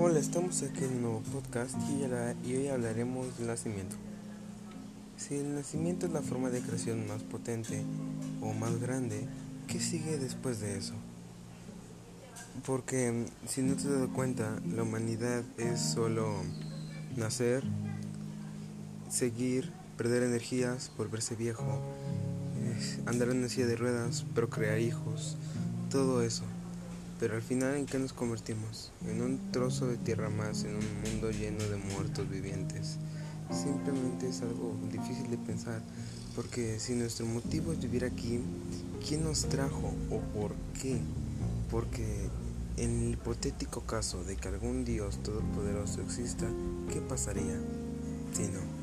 Hola, estamos aquí en un nuevo podcast y hoy hablaremos del nacimiento. Si el nacimiento es la forma de creación más potente o más grande, ¿qué sigue después de eso? Porque si no te has dado cuenta, la humanidad es solo nacer, seguir, perder energías, volverse viejo, andar en una silla de ruedas, procrear hijos, todo eso. Pero al final, ¿en qué nos convertimos? En un trozo de tierra más, en un mundo lleno de muertos vivientes. Simplemente es algo difícil de pensar, porque si nuestro motivo es vivir aquí, ¿quién nos trajo o por qué? Porque en el hipotético caso de que algún Dios todopoderoso exista, ¿qué pasaría si no?